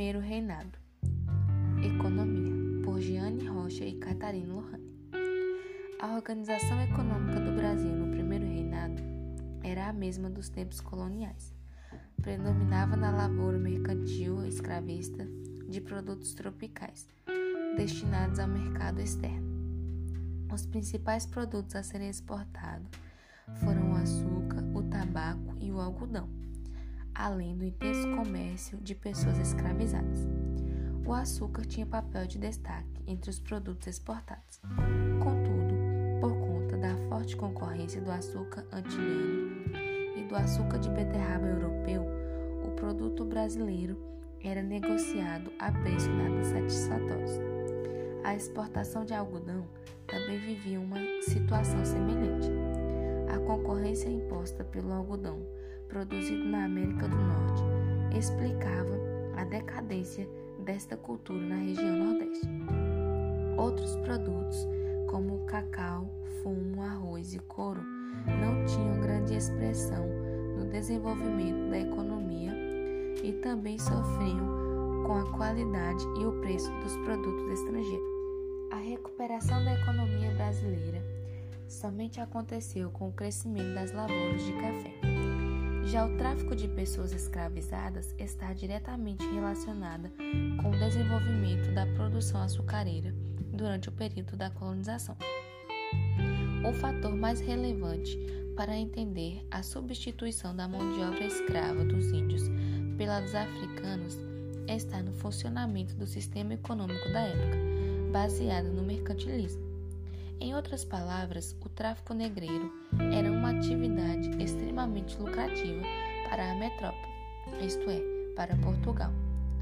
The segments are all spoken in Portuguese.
Primeiro Reinado Economia, por Gianni Rocha e Catarina Lohane. A organização econômica do Brasil no Primeiro Reinado era a mesma dos tempos coloniais. Predominava na lavoura mercantil escravista de produtos tropicais, destinados ao mercado externo. Os principais produtos a serem exportados foram o açúcar, o tabaco e o algodão além do intenso comércio de pessoas escravizadas. O açúcar tinha papel de destaque entre os produtos exportados. Contudo, por conta da forte concorrência do açúcar antilhano e do açúcar de beterraba europeu, o produto brasileiro era negociado a preço nada satisfatórios. A exportação de algodão também vivia uma situação semelhante. A concorrência imposta pelo algodão produzido na América do Norte, explicava a decadência desta cultura na região Nordeste. Outros produtos, como cacau, fumo, arroz e couro, não tinham grande expressão no desenvolvimento da economia e também sofriam com a qualidade e o preço dos produtos estrangeiros. A recuperação da economia brasileira somente aconteceu com o crescimento das lavouras de café. Já o tráfico de pessoas escravizadas está diretamente relacionada com o desenvolvimento da produção açucareira durante o período da colonização. O fator mais relevante para entender a substituição da mão de obra escrava dos índios pela dos africanos está no funcionamento do sistema econômico da época, baseado no mercantilismo. Em outras palavras, o tráfico negreiro era uma atividade extremamente lucrativa para a metrópole, isto é, para Portugal.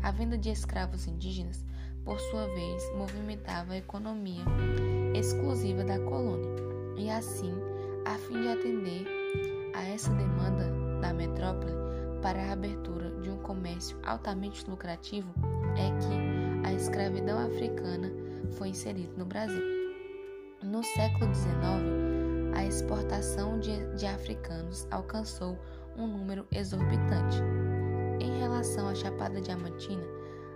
A venda de escravos indígenas, por sua vez, movimentava a economia exclusiva da colônia, e assim, a fim de atender a essa demanda da metrópole para a abertura de um comércio altamente lucrativo, é que a escravidão africana foi inserida no Brasil. No século XIX, a exportação de, de africanos alcançou um número exorbitante. Em relação à Chapada Diamantina,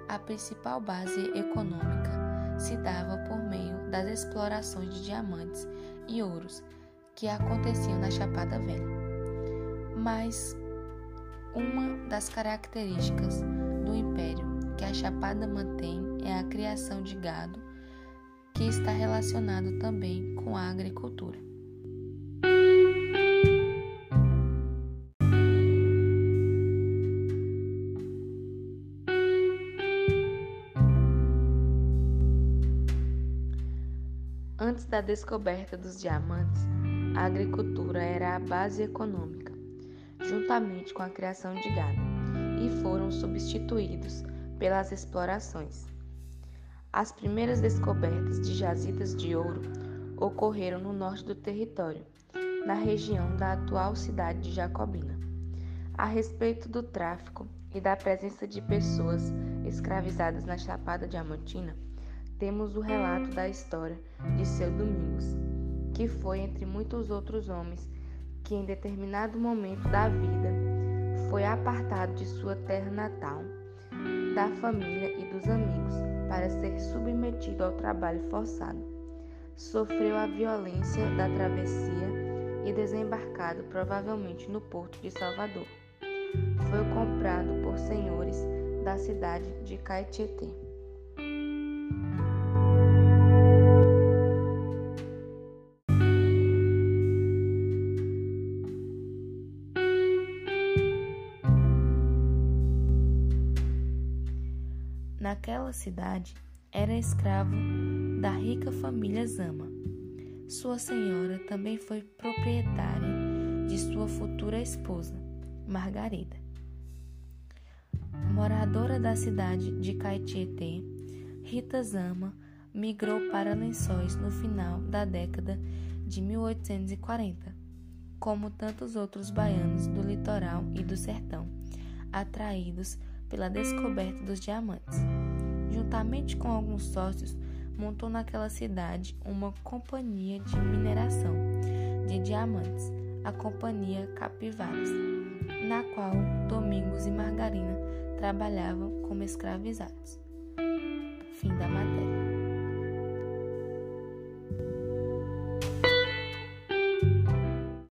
a principal base econômica se dava por meio das explorações de diamantes e ouros que aconteciam na Chapada Velha. Mas uma das características do império que a Chapada mantém é a criação de gado que está relacionado também com a agricultura. Antes da descoberta dos diamantes, a agricultura era a base econômica, juntamente com a criação de gado, e foram substituídos pelas explorações. As primeiras descobertas de jazidas de ouro ocorreram no norte do território, na região da atual cidade de Jacobina. A respeito do tráfico e da presença de pessoas escravizadas na Chapada Diamantina, temos o relato da história de seu Domingos, que foi entre muitos outros homens que em determinado momento da vida foi apartado de sua terra natal, da família e dos amigos para ser submetido ao trabalho forçado. Sofreu a violência da travessia e desembarcado provavelmente no porto de Salvador. Foi comprado por senhores da cidade de Caetité. Naquela cidade, era escravo da rica família Zama. Sua senhora também foi proprietária de sua futura esposa, Margarida. Moradora da cidade de Caetité, Rita Zama migrou para Lençóis no final da década de 1840, como tantos outros baianos do litoral e do sertão, atraídos pela descoberta dos diamantes. Juntamente com alguns sócios, montou naquela cidade uma companhia de mineração de diamantes, a Companhia Capivaras. na qual Domingos e Margarina trabalhavam como escravizados. Fim da matéria.